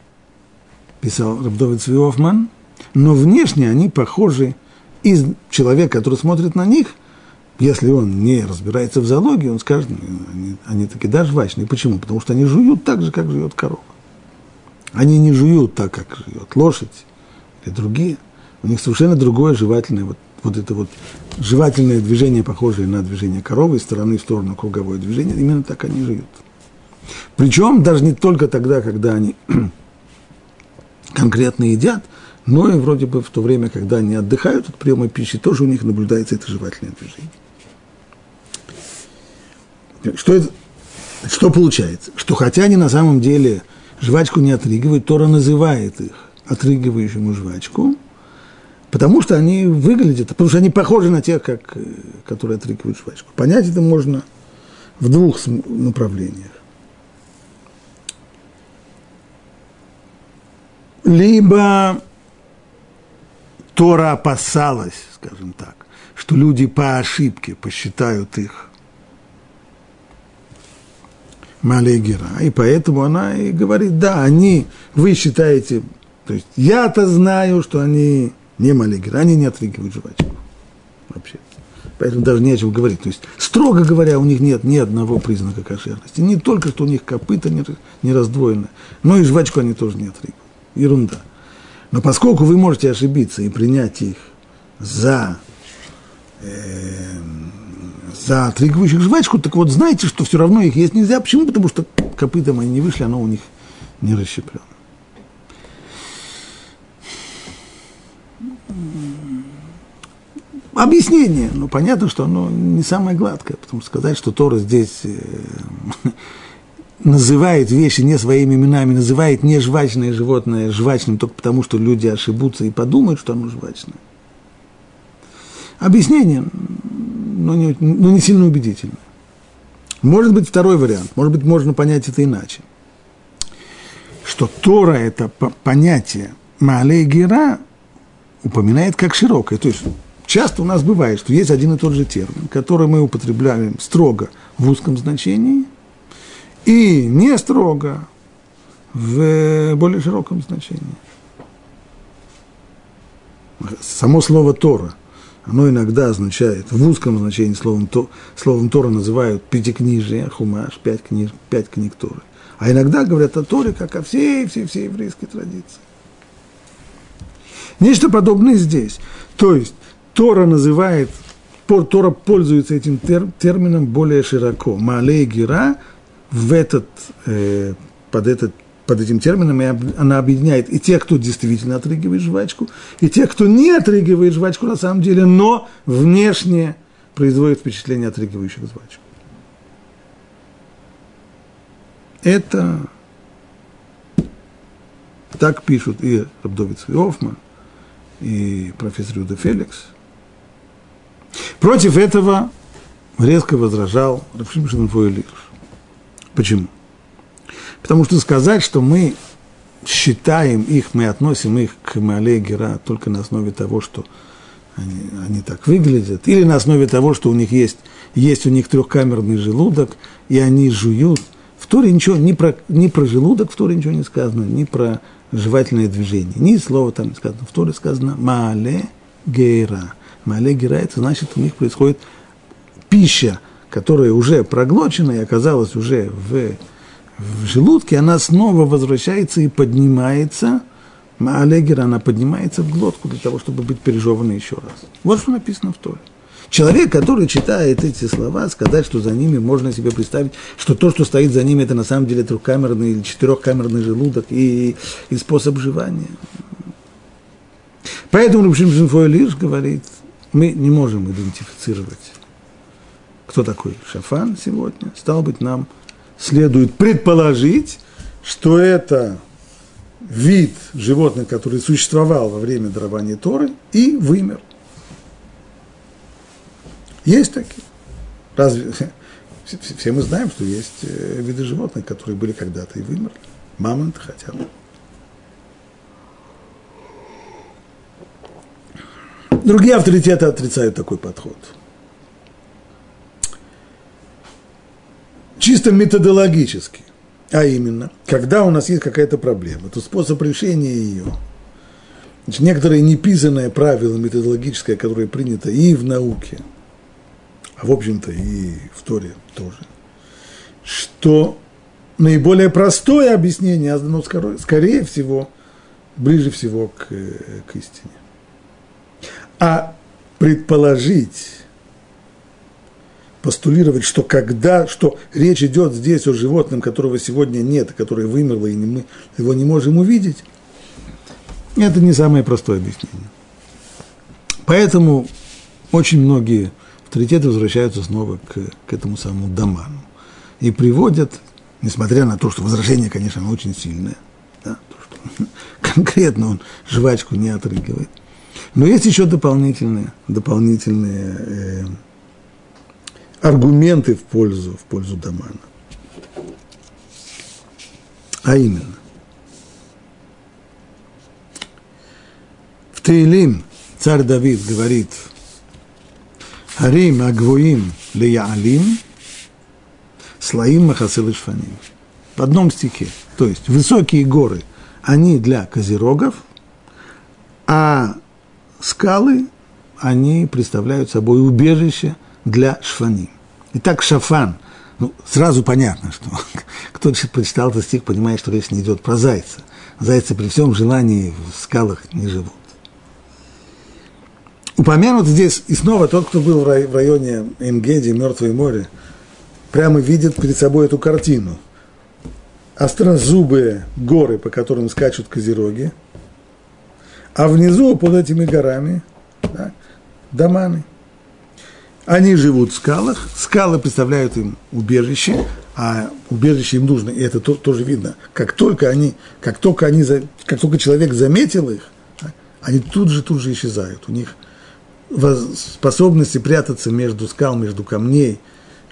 писал Рабдовид Свиофман, но внешне они похожи из человека, который смотрит на них – если он не разбирается в зоологии, он скажет, они, они такие, да, жвачные. Почему? Потому что они жуют так же, как живет корова. Они не жуют так, как живет лошадь или другие. У них совершенно другое жевательное, вот, вот это вот жевательное движение, похожее на движение коровы, из стороны в сторону круговое движение, именно так они жуют. Причем даже не только тогда, когда они конкретно едят, но и вроде бы в то время, когда они отдыхают от приема пищи, тоже у них наблюдается это жевательное движение. Что, это, что получается? Что хотя они на самом деле жвачку не отрыгивают, Тора называет их отрыгивающему жвачку, потому что они выглядят, потому что они похожи на тех, как, которые отрыгивают жвачку. Понять это можно в двух направлениях. Либо Тора опасалась, скажем так, что люди по ошибке посчитают их Малегера. И поэтому она и говорит, да, они, вы считаете, то есть я-то знаю, что они не Малегера, они не отрыгивают жвачку. Вообще. Поэтому даже не о чем говорить. То есть, строго говоря, у них нет ни одного признака кошерности. Не только, что у них копыта не, не раздвоено, но и жвачку они тоже не отрыгивают. Ерунда. Но поскольку вы можете ошибиться и принять их за э, за отрыгивающих жвачку, так вот знаете, что все равно их есть нельзя. Почему? Потому что копытом они не вышли, оно у них не расщеплено. Объяснение, ну понятно, что оно не самое гладкое, потому что сказать, что Тора здесь э, называет вещи не своими именами, называет не жвачное животное жвачным только потому, что люди ошибутся и подумают, что оно жвачное. Объяснение, но не, но не сильно убедительное. Может быть, второй вариант, может быть, можно понять это иначе. Что Тора – это понятие Маалей Гера упоминает как широкое. То есть, часто у нас бывает, что есть один и тот же термин, который мы употребляем строго в узком значении и не строго в более широком значении. Само слово Тора – оно иногда означает, в узком значении словом, то, словом Тора называют пятикнижие, хумаш, пять книг, пять книг Торы. А иногда говорят о Торе, как о всей, всей, всей еврейской традиции. Нечто подобное здесь. То есть Тора называет, Тора пользуется этим тер, термином более широко. Малей гера в этот, э, под этот под этим термином она объединяет и тех, кто действительно отрыгивает жвачку, и тех, кто не отрыгивает жвачку на самом деле, но внешне производит впечатление отрыгивающих жвачку. Это так пишут и Рабдовиц и Офман, и профессор Юда Феликс. Против этого резко возражал Рафшим Шенфуэлиш. Почему? Потому что сказать, что мы считаем их, мы относим их к Мале Гера только на основе того, что они, они так выглядят, или на основе того, что у них есть, есть у них трехкамерный желудок, и они жуют. В Торе ничего, ни про, ни про желудок в Торе ничего не сказано, ни про жевательное движение, ни слова там не сказано. В Торе сказано «мале гера». «Мале гера» – это значит, у них происходит пища, которая уже проглочена и оказалась уже в в желудке, она снова возвращается и поднимается, Маалегера, она поднимается в глотку для того, чтобы быть пережеванной еще раз. Вот что написано в Торе. Человек, который читает эти слова, сказать, что за ними можно себе представить, что то, что стоит за ними, это на самом деле трехкамерный или четырехкамерный желудок и, и способ жевания. Поэтому Рубшим Шинфой лишь говорит, мы не можем идентифицировать, кто такой Шафан сегодня. Стал быть, нам следует предположить, что это вид животных, который существовал во время дарования Торы и вымер. Есть такие. Разве все мы знаем, что есть э, виды животных, которые были когда-то и вымерли. Мамонт хотя бы. Другие авторитеты отрицают такой подход – чисто методологически. А именно, когда у нас есть какая-то проблема, то способ решения ее, значит, некоторое неписанное правило методологическое, которое принято и в науке, а в общем-то и в Торе тоже, что наиболее простое объяснение, оно скорее, скорее всего, ближе всего к, к истине. А предположить постулировать, что когда, что речь идет здесь о животном, которого сегодня нет, которое вымерло, и мы его не можем увидеть, это не самое простое объяснение. Поэтому очень многие авторитеты возвращаются снова к, к этому самому Даману и приводят, несмотря на то, что возражение, конечно, очень сильное, да, то, что конкретно он жвачку не отрыгивает, но есть еще дополнительные, дополнительные э, аргументы в пользу, в пользу Дамана. А именно, в Таилим царь Давид говорит, Арим агвуим леяалим, слоим махасил шфаним. В одном стихе. То есть высокие горы, они для козерогов, а скалы, они представляют собой убежище для шфаним. Итак, шафан. Ну, сразу понятно, что кто прочитал этот стих, понимает, что речь не идет про зайца. Зайцы при всем желании в скалах не живут. Упомянут здесь, и снова тот, кто был в районе Энгеди, Мертвое море, прямо видит перед собой эту картину. Острозубые горы, по которым скачут козероги, а внизу, под этими горами, да, доманы – они живут в скалах, скалы представляют им убежище, а убежище им нужно, и это то, тоже видно. Как только они, как только они, как только человек заметил их, они тут же, тут же исчезают. У них способности прятаться между скал, между камней,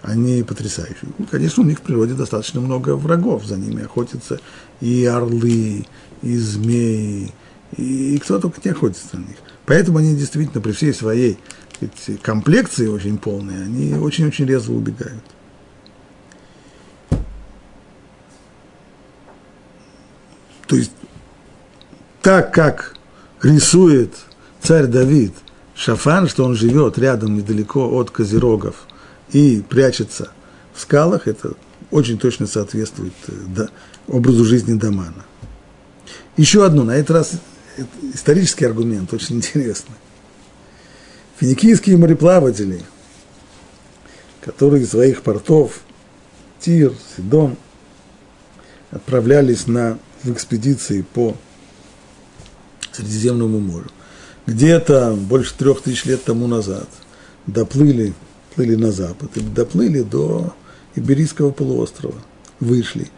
они потрясающие. Ну, конечно, у них в природе достаточно много врагов, за ними охотятся и орлы, и змеи, и кто только не охотится на них. Поэтому они действительно при всей своей сказать, комплекции очень полные, они очень-очень резво убегают. То есть, так как рисует царь Давид шафан, что он живет рядом, недалеко от козерогов и прячется в скалах, это очень точно соответствует э, образу жизни Дамана. Еще одно, на этот раз исторический аргумент, очень интересный. Финикийские мореплаватели, которые из своих портов, Тир, Сидон, отправлялись на, в экспедиции по Средиземному морю. Где-то больше трех тысяч лет тому назад доплыли, плыли на запад и доплыли до Иберийского полуострова, вышли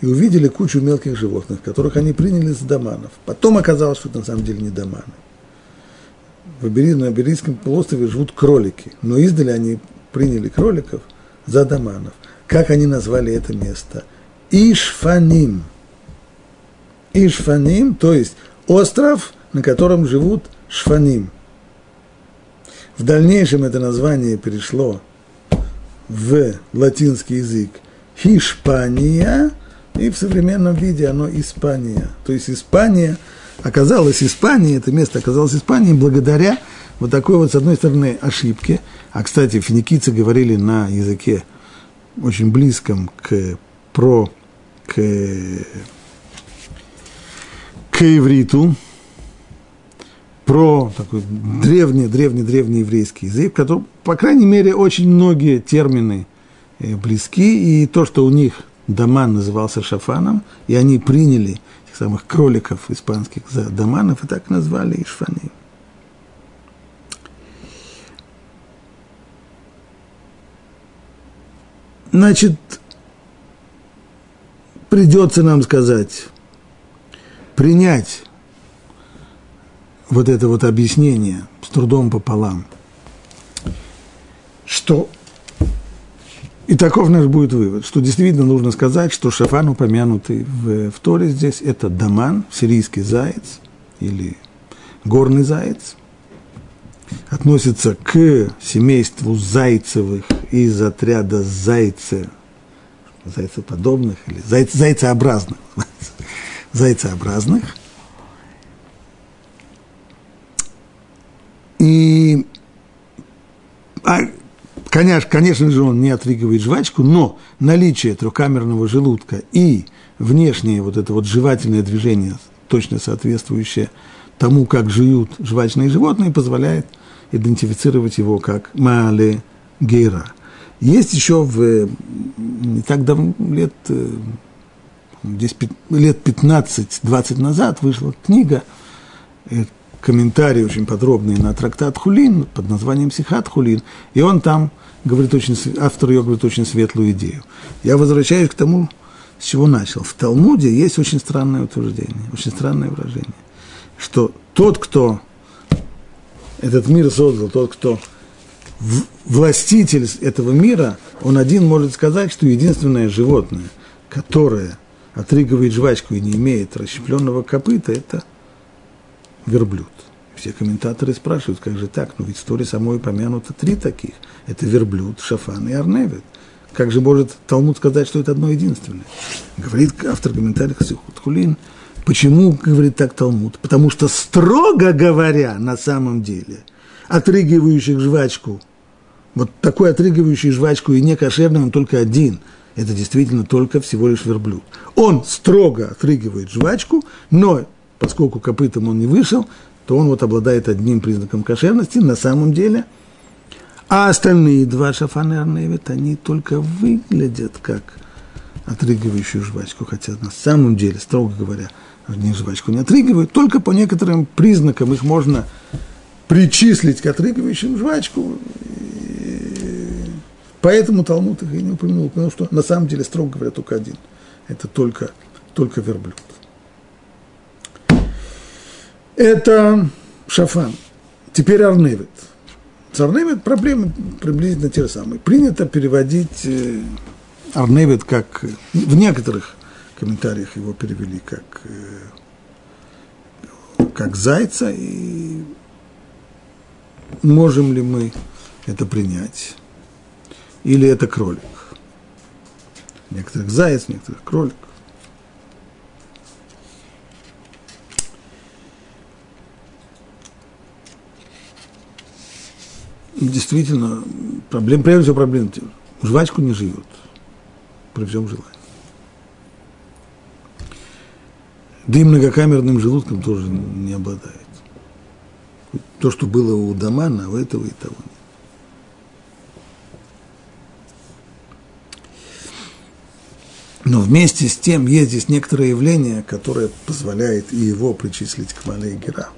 и увидели кучу мелких животных, которых они приняли за доманов. Потом оказалось, что это на самом деле не доманы. В Ибери, на Иберийском полуострове живут кролики, но издали они приняли кроликов за доманов. Как они назвали это место? Ишфаним. Ишфаним, то есть остров, на котором живут шфаним. В дальнейшем это название перешло в латинский язык Хишпания, и в современном виде оно Испания. То есть Испания оказалась Испанией, это место оказалось Испанией благодаря вот такой вот, с одной стороны, ошибке. А, кстати, финикийцы говорили на языке очень близком к про к, к ивриту, про такой древний, древний, древний еврейский язык, который, по крайней мере, очень многие термины э, близки, и то, что у них Даман назывался Шафаном, и они приняли тех самых кроликов испанских за Даманов, и так назвали Ишфани. Значит, придется нам сказать, принять вот это вот объяснение с трудом пополам, что и таков наш будет вывод, что действительно нужно сказать, что шафан, упомянутый в, в Торе здесь, это даман, сирийский заяц или горный заяц, относится к семейству зайцевых из отряда зайцы, зайцеподобных или зайц, зайцеобразных, зайцеобразных – И, а, конечно, конечно же, он не отрыгивает жвачку, но наличие трехкамерного желудка и внешнее вот это вот жевательное движение, точно соответствующее тому, как жуют жвачные животные, позволяет идентифицировать его как мале гейра. Есть еще в не так давно, лет, э, здесь лет 15-20 назад вышла книга э, комментарий очень подробный на трактат Хулин под названием Сихат Хулин, и он там говорит очень, автор ее говорит очень светлую идею. Я возвращаюсь к тому, с чего начал. В Талмуде есть очень странное утверждение, очень странное выражение, что тот, кто этот мир создал, тот, кто властитель этого мира, он один может сказать, что единственное животное, которое отрыгивает жвачку и не имеет расщепленного копыта, это верблюд. Все комментаторы спрашивают, как же так? Ну ведь в истории самой упомянуто три таких. Это верблюд, шафан и арневит. Как же может Талмуд сказать, что это одно единственное? Говорит автор комментариев Хулин. Почему говорит так Талмуд? Потому что, строго говоря, на самом деле, отрыгивающих жвачку, вот такой отрыгивающий жвачку и не кошерный, он только один. Это действительно только всего лишь верблюд. Он строго отрыгивает жвачку, но поскольку копытом он не вышел, то он вот обладает одним признаком кошерности на самом деле. А остальные два шафана арневит, они только выглядят как отрыгивающую жвачку, хотя на самом деле, строго говоря, они жвачку не отрыгивают, только по некоторым признакам их можно причислить к отрыгивающим жвачку. Поэтому Талмуд их и не упомянул, потому что на самом деле, строго говоря, только один. Это только, только верблюд. Это шафан. Теперь арневит. С арневит проблемы приблизительно те же самые. Принято переводить э, арневит как... В некоторых комментариях его перевели как, э, как зайца. И можем ли мы это принять? Или это кролик? Некоторых заяц, некоторых кролик. Действительно, проблем, прежде всего проблема, жвачку не живет при всем желании. Да и многокамерным желудком тоже не обладает. То, что было у Дамана, у этого и того нет. Но вместе с тем есть здесь некоторое явление, которое позволяет и его причислить к Мале Гера.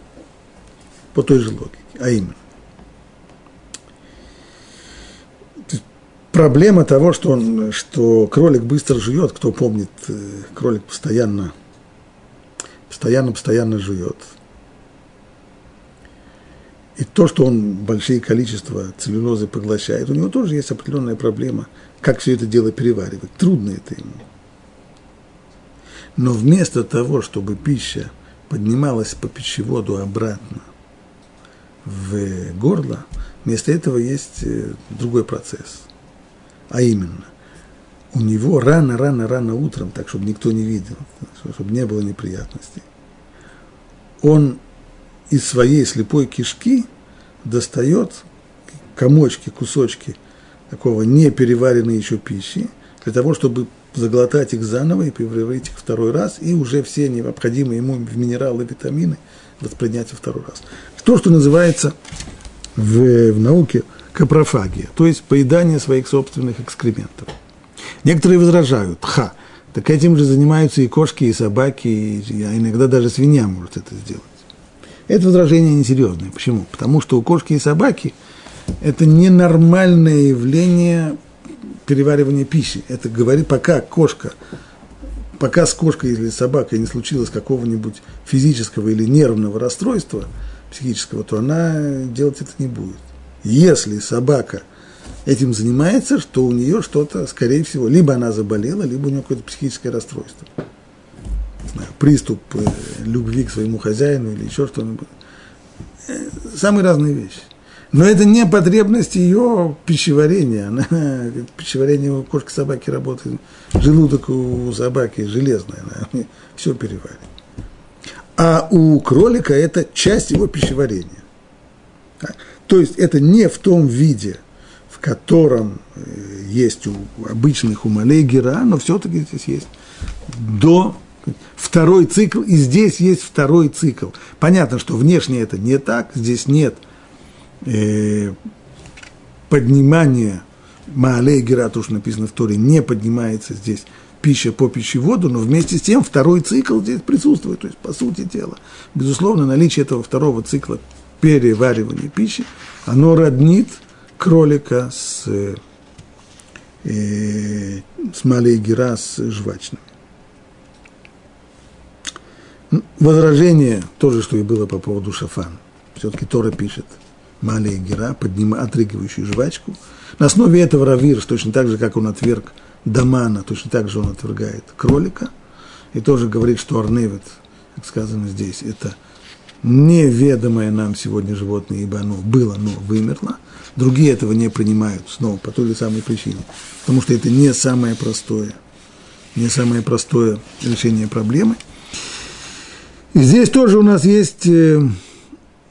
По той же логике. А именно. Проблема того, что, он, что кролик быстро жует, кто помнит, э, кролик постоянно, постоянно, постоянно жует. И то, что он большие количества целлюлозы поглощает, у него тоже есть определенная проблема, как все это дело переваривать. Трудно это ему. Но вместо того, чтобы пища поднималась по пищеводу обратно в горло, вместо этого есть э, другой процесс. А именно, у него рано-рано-рано утром, так, чтобы никто не видел, чтобы не было неприятностей, он из своей слепой кишки достает комочки, кусочки такого непереваренной еще пищи, для того, чтобы заглотать их заново и превратить их второй раз, и уже все необходимые ему минералы, витамины воспринять во второй раз. То, что называется в, в науке капрофагия, то есть поедание своих собственных экскрементов. Некоторые возражают, ха, так этим же занимаются и кошки, и собаки, и, а иногда даже свинья может это сделать. Это возражение несерьезное. Почему? Потому что у кошки и собаки это ненормальное явление переваривания пищи. Это говорит, пока кошка, пока с кошкой или собакой не случилось какого-нибудь физического или нервного расстройства психического, то она делать это не будет. Если собака этим занимается, что у нее что-то, скорее всего, либо она заболела, либо у нее какое-то психическое расстройство. Знаю, приступ э, любви к своему хозяину или еще что-нибудь. Э, самые разные вещи. Но это не потребность ее пищеварения. Она, пищеварение у кошки собаки работает. Желудок у собаки железный, она все переваривает. А у кролика это часть его пищеварения. То есть это не в том виде, в котором э, есть у обычных у Малейгера, но все-таки здесь есть до второй цикл, и здесь есть второй цикл. Понятно, что внешне это не так, здесь нет э, поднимания Маалей Гера, то, что написано в Торе, не поднимается здесь пища по пищеводу, но вместе с тем второй цикл здесь присутствует, то есть по сути дела. Безусловно, наличие этого второго цикла переваривания пищи, оно роднит кролика с, э, с Малей Гера, с жвачными. Возражение, тоже, что и было по поводу шафан. Все-таки Тора пишет – Малия Гера, поднима, отрыгивающую жвачку. На основе этого Равирс, точно так же, как он отверг Дамана, точно так же он отвергает кролика. И тоже говорит, что Арневит, как сказано здесь, это неведомое нам сегодня животное, ибо оно было, но вымерло. Другие этого не принимают, снова по той же самой причине. Потому что это не самое простое, не самое простое решение проблемы. И здесь тоже у нас есть э,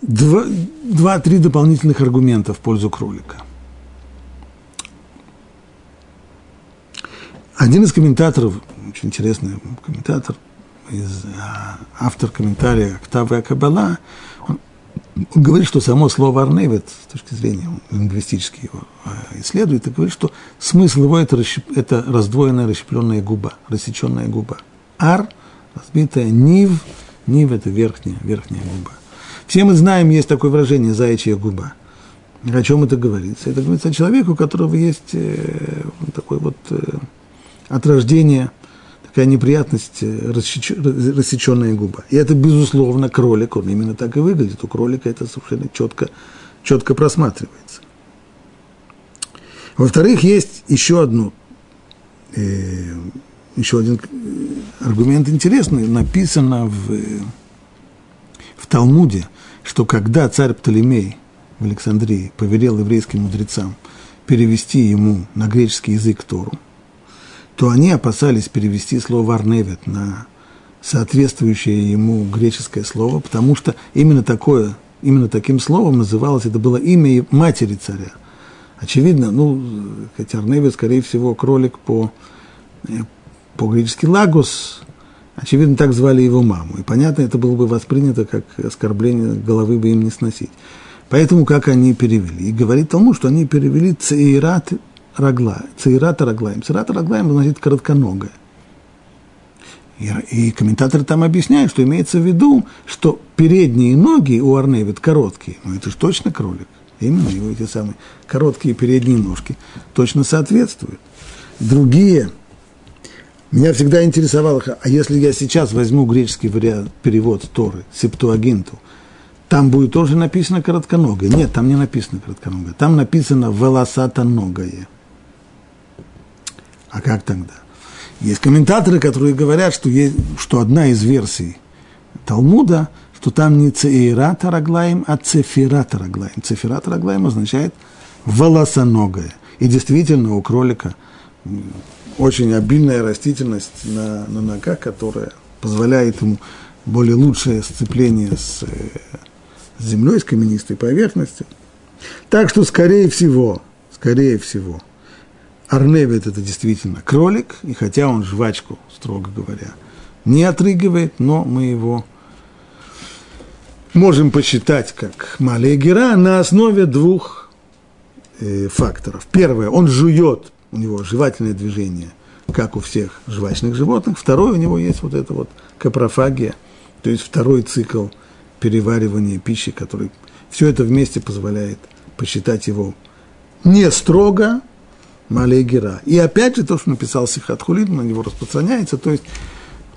два-три дополнительных аргумента в пользу кролика. Один из комментаторов, очень интересный комментатор, из, а, автор комментария Октавы Акабала, он, говорит, что само слово «арневет», с точки зрения лингвистически его а, исследует, и говорит, что смысл его это, – это раздвоенная расщепленная губа, рассеченная губа. «Ар» – разбитая, «нив», «нив» – это верхняя, верхняя губа. Все мы знаем, есть такое выражение «заячья губа». О чем это говорится? Это говорится о человеке, у которого есть э, такой вот э, от рождения такая неприятность, э, рассеченная губа. И это, безусловно, кролик, он именно так и выглядит. У кролика это совершенно четко, четко просматривается. Во-вторых, есть еще одно, э, еще один аргумент интересный, написано в, в Талмуде, что когда царь Птолемей в Александрии повелел еврейским мудрецам перевести ему на греческий язык Тору, то они опасались перевести слово «арневет» на соответствующее ему греческое слово, потому что именно такое именно таким словом называлось, это было имя матери царя. Очевидно, ну, хотя Арневе, скорее всего, кролик по, э, по-гречески лагос, очевидно, так звали его маму. И понятно, это было бы воспринято как оскорбление, головы бы им не сносить. Поэтому как они перевели? И говорит тому, что они перевели цейрат рагла, цейрат раглаем. Цейрат раглаем значит коротконогая. И, и комментаторы там объясняют, что имеется в виду, что передние ноги у Арневит короткие. Ну, это же точно кролик. Именно его эти самые короткие передние ножки точно соответствуют. Другие, меня всегда интересовало, а если я сейчас возьму греческий вариант, перевод Торы, Септуагинту, там будет тоже написано коротконогое. Нет, там не написано коротконогое. Там написано волосатоногое. А как тогда? Есть комментаторы, которые говорят, что, есть, что одна из версий Талмуда, что там не цеира тараглаем, а цефира тараглаем. Цефира тараглаем означает волосоногое. И действительно у кролика очень обильная растительность на, на ногах, которая позволяет ему более лучшее сцепление с, э, с землей, с каменистой поверхностью. Так что, скорее всего, скорее всего – Арневит – это действительно кролик, и хотя он жвачку, строго говоря, не отрыгивает, но мы его можем посчитать как малая гера на основе двух э, факторов. Первое, он жует, у него жевательное движение, как у всех жвачных животных. Второе, у него есть вот эта вот капрофагия, то есть второй цикл переваривания пищи, который все это вместе позволяет посчитать его не строго, Малегера. И опять же то, что написал Сихат Хулин, на него распространяется, то есть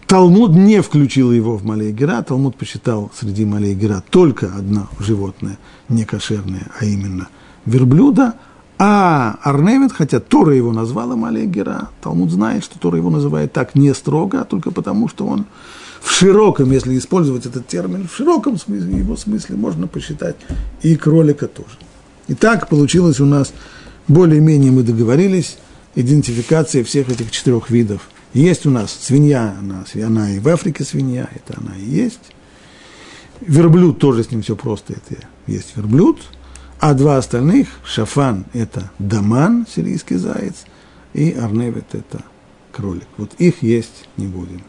Талмуд не включил его в Малегера, Талмуд посчитал среди Малегера только одно животное некошерное, а именно верблюда, а Арневит, хотя Тора его назвала Малегера, Талмуд знает, что Тора его называет так не строго, а только потому, что он в широком, если использовать этот термин, в широком смысле, его смысле можно посчитать и кролика тоже. И так получилось у нас более-менее мы договорились, идентификация всех этих четырех видов. Есть у нас свинья, она, она и в Африке свинья, это она и есть. Верблюд тоже с ним все просто, это есть верблюд. А два остальных, шафан – это даман, сирийский заяц, и арневет – это кролик. Вот их есть не будем.